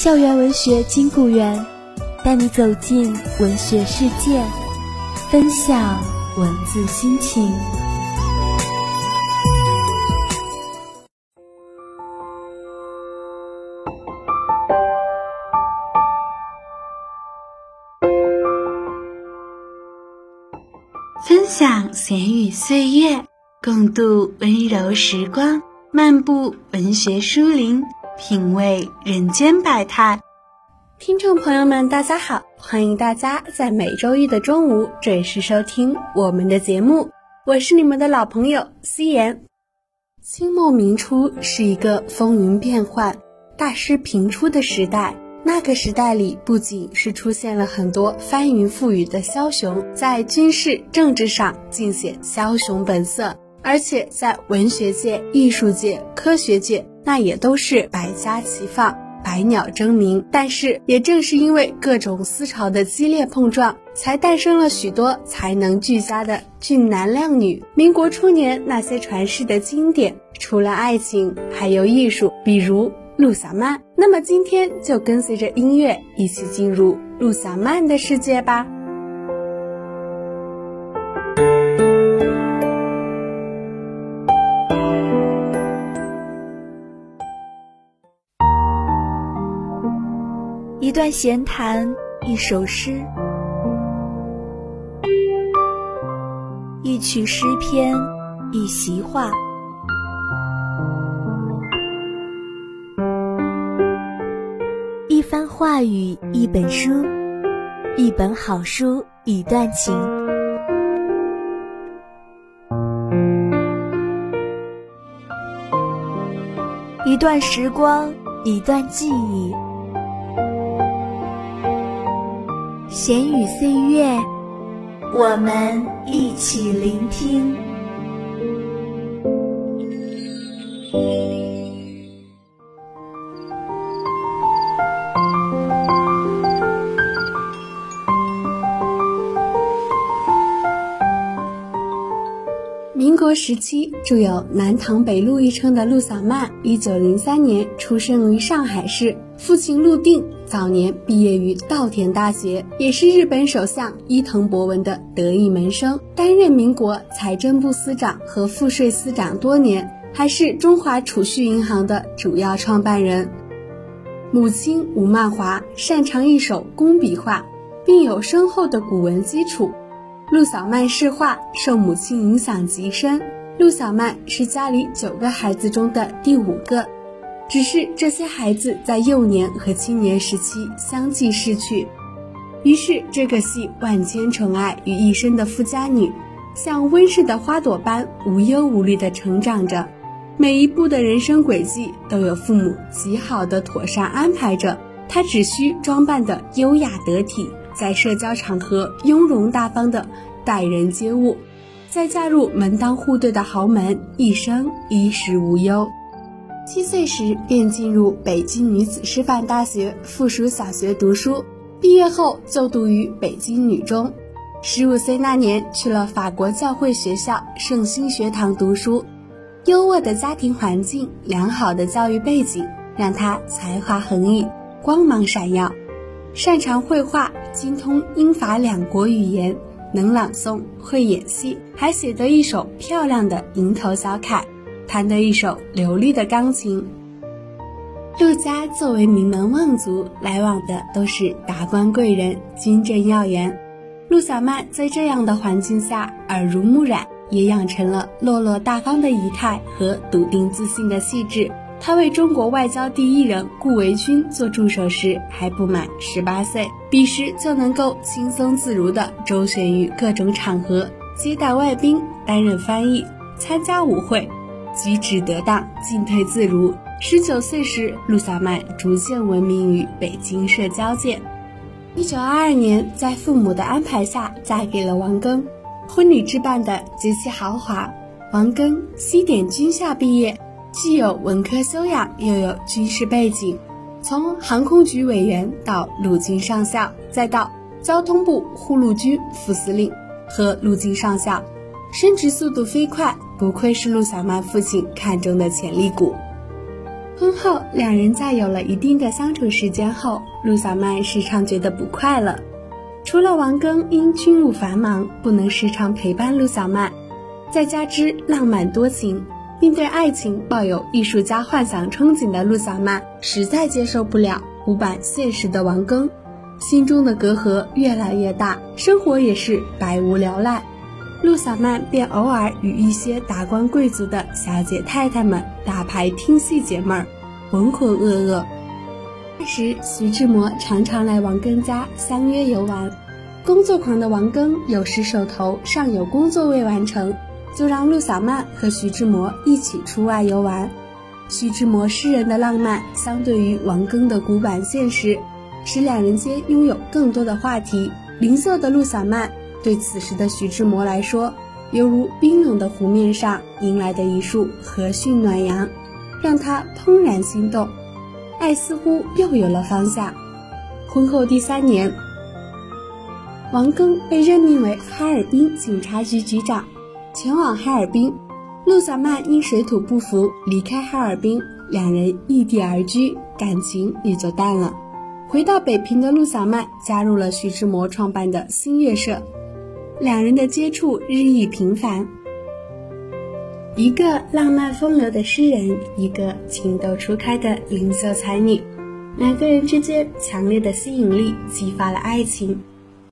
校园文学金谷园，带你走进文学世界，分享文字心情。分享闲语岁月，共度温柔时光，漫步文学书林。品味人间百态，听众朋友们，大家好！欢迎大家在每周一的中午准时收听我们的节目，我是你们的老朋友思妍。清末明初是一个风云变幻、大师频出的时代，那个时代里不仅是出现了很多翻云覆雨的枭雄，在军事政治上尽显枭雄本色，而且在文学界、艺术界、科学界。那也都是百家齐放，百鸟争鸣。但是，也正是因为各种思潮的激烈碰撞，才诞生了许多才能俱佳的俊男靓女。民国初年那些传世的经典，除了爱情，还有艺术，比如陆小曼。那么，今天就跟随着音乐一起进入陆小曼的世界吧。一段闲谈，一首诗，一曲诗篇，一席话，一番话语，一本书，一本好书，一段情，一段时光，一段记忆。闲语岁月，我们一起聆听。民国时期，著有“南唐北陆”一称的陆小曼，一九零三年出生于上海市。父亲陆定早年毕业于稻田大学，也是日本首相伊藤博文的得意门生，担任民国财政部司长和赋税司长多年，还是中华储蓄银行的主要创办人。母亲吴曼华擅长一手工笔画，并有深厚的古文基础。陆小曼仕画受母亲影响极深。陆小曼是家里九个孩子中的第五个。只是这些孩子在幼年和青年时期相继逝去，于是这个系万千宠爱于一身的富家女，像温室的花朵般无忧无虑地成长着，每一步的人生轨迹都有父母极好的妥善安排着，她只需装扮的优雅得体，在社交场合雍容大方的待人接物，再嫁入门当户对的豪门，一生衣食无忧。七岁时便进入北京女子师范大学附属小学读书，毕业后就读于北京女中。十五岁那年去了法国教会学校圣心学堂读书，优渥的家庭环境、良好的教育背景让她才华横溢、光芒闪耀，擅长绘画，精通英法两国语言，能朗诵，会演戏，还写得一手漂亮的蝇头小楷。弹得一手流利的钢琴。陆家作为名门望族，来往的都是达官贵人、军政要员。陆小曼在这样的环境下耳濡目染，也养成了落落大方的仪态和笃定自信的气质。她为中国外交第一人顾维钧做助手时还不满十八岁，彼时就能够轻松自如地周旋于各种场合，接待外宾，担任翻译，参加舞会，举止得当，进退自如。十九岁时，陆小曼逐渐闻名于北京社交界。一九二二年，在父母的安排下，嫁给了王庚。婚礼置办的极其豪华。王庚西点军校毕业，既有文科修养，又有军事背景。从航空局委员到陆军上校，再到交通部护路军副司令和陆军上校，升职速度飞快，不愧是陆小曼父亲看中的潜力股。婚后，两人在有了一定的相处时间后，陆小曼时常觉得不快乐。除了王庚因军务繁忙不能时常陪伴陆小曼，再加之浪漫多情，并对爱情抱有艺术家幻想憧憬的陆小曼，实在接受不了古板现实的王庚，心中的隔阂越来越大，生活也是百无聊赖。陆小曼便偶尔与一些达官贵族的小姐太太们打牌听戏解闷儿，浑浑噩噩。那时，徐志摩常常来王庚家相约游玩。工作狂的王庚有时手头尚有工作未完成，就让陆小曼和徐志摩一起出外游玩。徐志摩诗人的浪漫，相对于王庚的古板现实，使两人间拥有更多的话题。灵秀的陆小曼。对此时的徐志摩来说，犹如冰冷的湖面上迎来的一束和煦暖阳，让他怦然心动，爱似乎又有了方向。婚后第三年，王庚被任命为哈尔滨警察局局长，前往哈尔滨。陆小曼因水土不服离开哈尔滨，两人异地而居，感情也就淡了。回到北平的陆小曼加入了徐志摩创办的新月社。两人的接触日益频繁，一个浪漫风流的诗人，一个情窦初开的灵秀才女，两个人之间强烈的吸引力激发了爱情，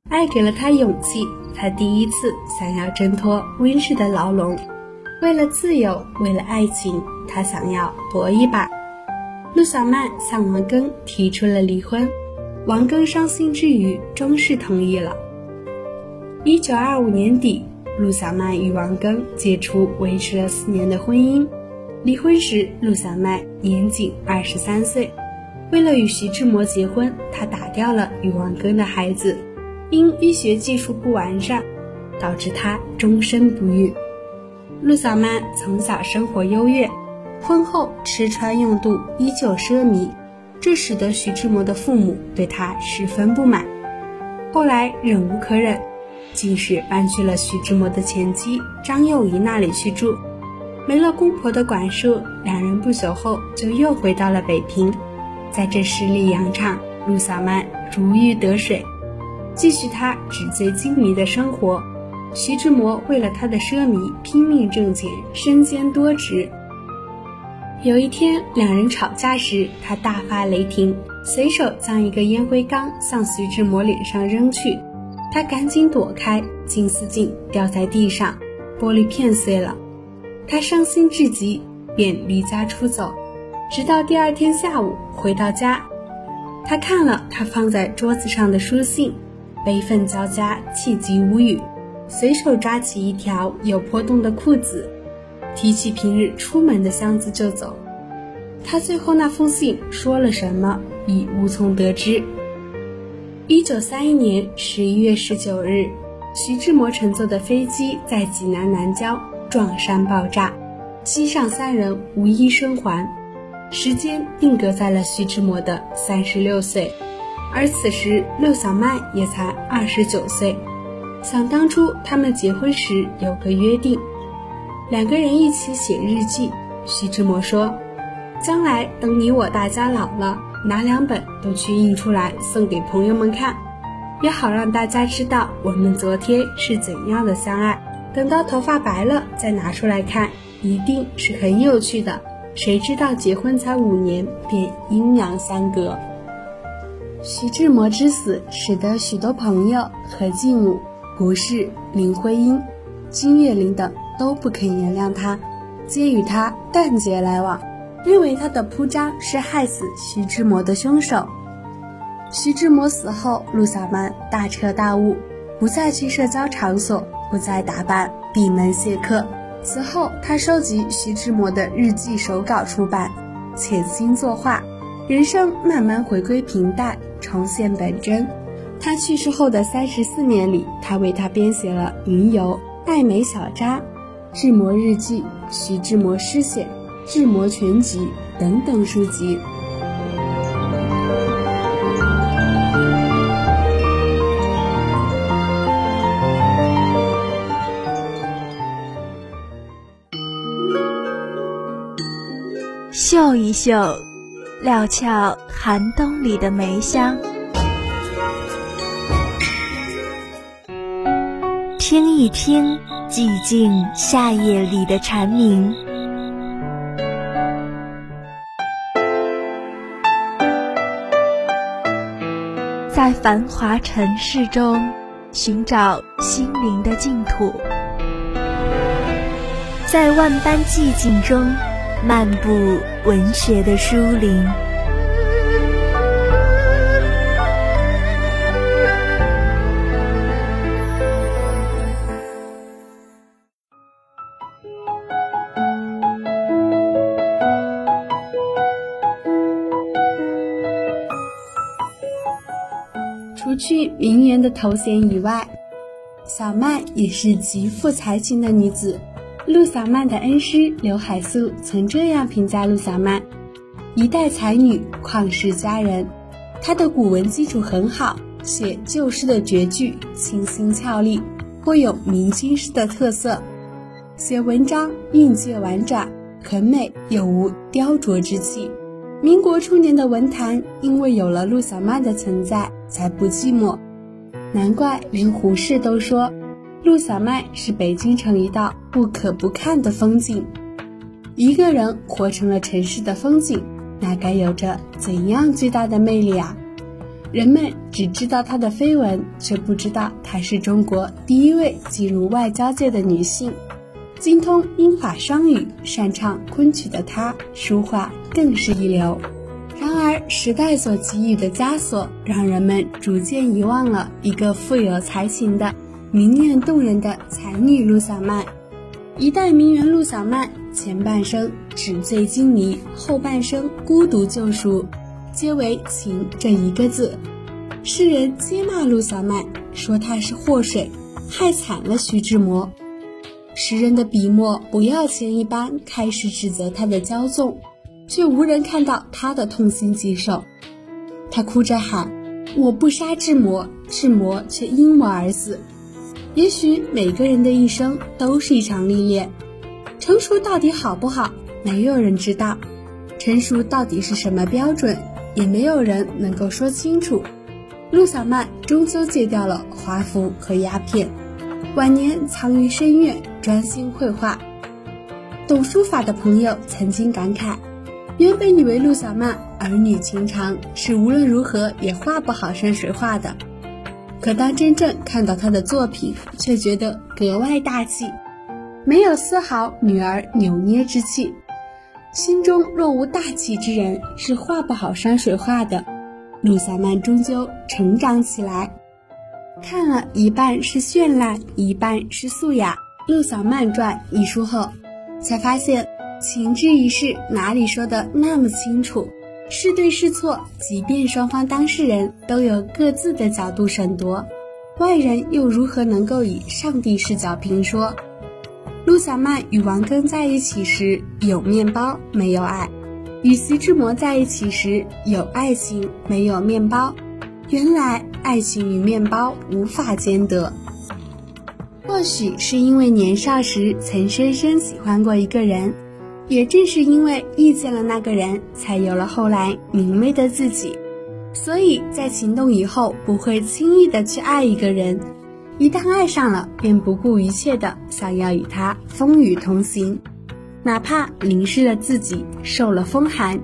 爱给了他勇气，他第一次想要挣脱温室的牢笼，为了自由，为了爱情，他想要搏一把。陆小曼向王庚提出了离婚，王庚伤心之余，终是同意了。一九二五年底，陆小曼与王庚解除维持了四年的婚姻。离婚时，陆小曼年仅二十三岁。为了与徐志摩结婚，她打掉了与王庚的孩子。因医学技术不完善，导致她终身不育。陆小曼从小生活优越，婚后吃穿用度依旧奢靡，这使得徐志摩的父母对她十分不满。后来忍无可忍。竟是搬去了徐志摩的前妻张幼仪那里去住，没了公婆的管束，两人不久后就又回到了北平。在这十里洋场，陆小曼如鱼得水，继续她纸醉金迷的生活。徐志摩为了她的奢靡拼命挣钱，身兼多职。有一天，两人吵架时，他大发雷霆，随手将一个烟灰缸向徐志摩脸上扔去。他赶紧躲开，金丝镜掉在地上，玻璃片碎了。他伤心至极，便离家出走。直到第二天下午回到家，他看了他放在桌子上的书信，悲愤交加，气急无语，随手抓起一条有破洞的裤子，提起平日出门的箱子就走。他最后那封信说了什么，已无从得知。一九三一年十一月十九日，徐志摩乘坐的飞机在济南南郊撞山爆炸，机上三人无一生还。时间定格在了徐志摩的三十六岁，而此时陆小曼也才二十九岁。想当初他们结婚时有个约定，两个人一起写日记。徐志摩说：“将来等你我大家老了。”拿两本都去印出来送给朋友们看，也好让大家知道我们昨天是怎样的相爱。等到头发白了再拿出来看，一定是很有趣的。谁知道结婚才五年，便阴阳相隔。徐志摩之死，使得许多朋友何继母、胡适、林徽因、金岳霖等都不肯原谅他，皆与他断绝来往，认为他的铺张是害死徐志摩的凶手。徐志摩死后，陆小曼大彻大悟，不再去社交场所，不再打扮，闭门谢客。此后，他收集徐志摩的日记手稿出版，潜心作画，人生慢慢回归平淡，重现本真。他去世后的三十四年里，他为他编写了《云游》《爱美小札》《志摩日记》《徐志摩诗选》《志摩全集》等等书籍。嗅一嗅，料峭寒冬里的梅香；听一听，寂静夏夜里的蝉鸣。在繁华尘世中，寻找心灵的净土；在万般寂静中。漫步文学的书林，名媛的头衔以外，小曼也是极富才情的女子。陆小曼的恩师刘海粟曾这样评价陆小曼：一代才女，旷世佳人。她的古文基础很好，写旧诗的绝句清新俏丽，颇有明清诗的特色。写文章韵界婉转，很美又无雕琢之气。民国初年的文坛，因为有了陆小曼的存在，才不寂寞。难怪连胡适都说。陆小曼是北京城一道不可不看的风景。一个人活成了城市的风景，那该有着怎样巨大的魅力啊！人们只知道她的绯闻，却不知道她是中国第一位进入外交界的女性。精通英法双语，擅长昆曲的她，书画更是一流。然而，时代所给予的枷锁，让人们逐渐遗忘了一个富有才情的。明艳动人的才女陆小曼，一代名媛陆小曼，前半生纸醉金迷，后半生孤独救赎，皆为情这一个字。世人皆骂陆小曼，说她是祸水，害惨了徐志摩。时人的笔墨不要钱一般，开始指责她的骄纵，却无人看到他的痛心疾首。他哭着喊：“我不杀志摩，志摩却因我而死。”也许每个人的一生都是一场历练，成熟到底好不好，没有人知道；成熟到底是什么标准，也没有人能够说清楚。陆小曼终究戒掉了华服和鸦片，晚年藏于深院，专心绘画。懂书法的朋友曾经感慨：原本以为陆小曼儿女情长，是无论如何也画不好山水画的。可当真正看到她的作品，却觉得格外大气，没有丝毫女儿扭捏之气。心中若无大气之人，是画不好山水画的。陆小曼终究成长起来，看了一半是绚烂，一半是素雅。《陆小曼传》一书后，才发现情之一事哪里说的那么清楚。是对是错，即便双方当事人都有各自的角度审夺，外人又如何能够以上帝视角评说？陆小曼与王庚在一起时有面包没有爱，与徐志摩在一起时有爱情没有面包。原来爱情与面包无法兼得。或许是因为年少时曾深深喜欢过一个人。也正是因为遇见了那个人，才有了后来明媚的自己。所以在行动以后，不会轻易的去爱一个人，一旦爱上了，便不顾一切的想要与他风雨同行。哪怕淋湿了自己，受了风寒，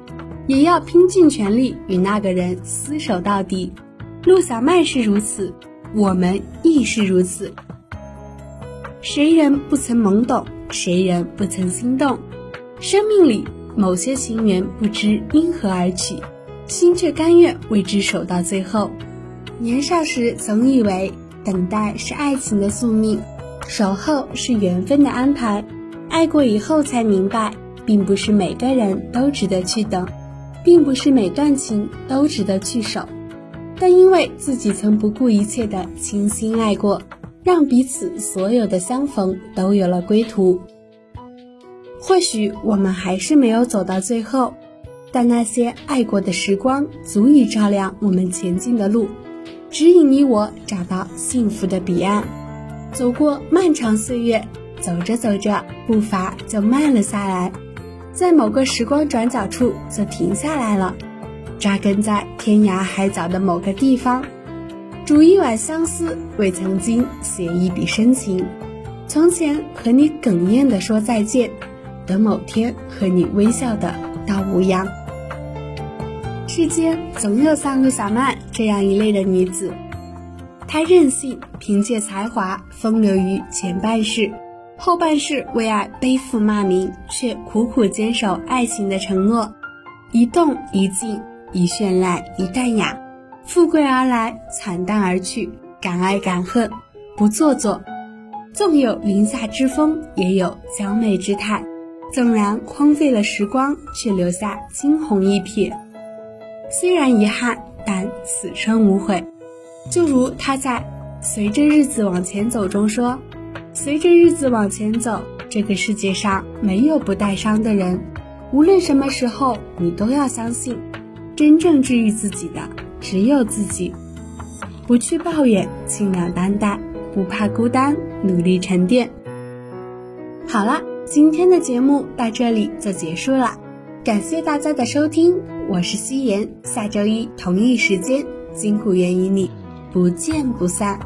也要拼尽全力与那个人厮守到底。陆小曼是如此，我们亦是如此。谁人不曾懵懂？谁人不曾心动？生命里某些情缘不知因何而起，心却甘愿为之守到最后。年少时总以为等待是爱情的宿命，守候是缘分的安排。爱过以后才明白，并不是每个人都值得去等，并不是每段情都值得去守。但因为自己曾不顾一切的倾心爱过。让彼此所有的相逢都有了归途。或许我们还是没有走到最后，但那些爱过的时光足以照亮我们前进的路，指引你我找到幸福的彼岸。走过漫长岁月，走着走着步伐就慢了下来，在某个时光转角处就停下来了，扎根在天涯海角的某个地方。煮一碗相思，为曾经写一笔深情。从前和你哽咽的说再见，等某天和你微笑的到无恙。世间总有像陆小曼这样一类的女子，她任性，凭借才华风流于前半世，后半世为爱背负骂名，却苦苦坚守爱情的承诺。一动一静，一绚烂一淡雅。富贵而来，惨淡而去，敢爱敢恨，不做作。纵有林下之风，也有娇媚之态。纵然荒废了时光，却留下惊鸿一瞥。虽然遗憾，但此生无悔。就如他在《随着日子往前走》中说：“随着日子往前走，这个世界上没有不带伤的人。无论什么时候，你都要相信，真正治愈自己的。”只有自己，不去抱怨，轻量担待，不怕孤单，努力沉淀。好了，今天的节目到这里就结束了，感谢大家的收听，我是夕颜，下周一同一时间，金谷园与你不见不散。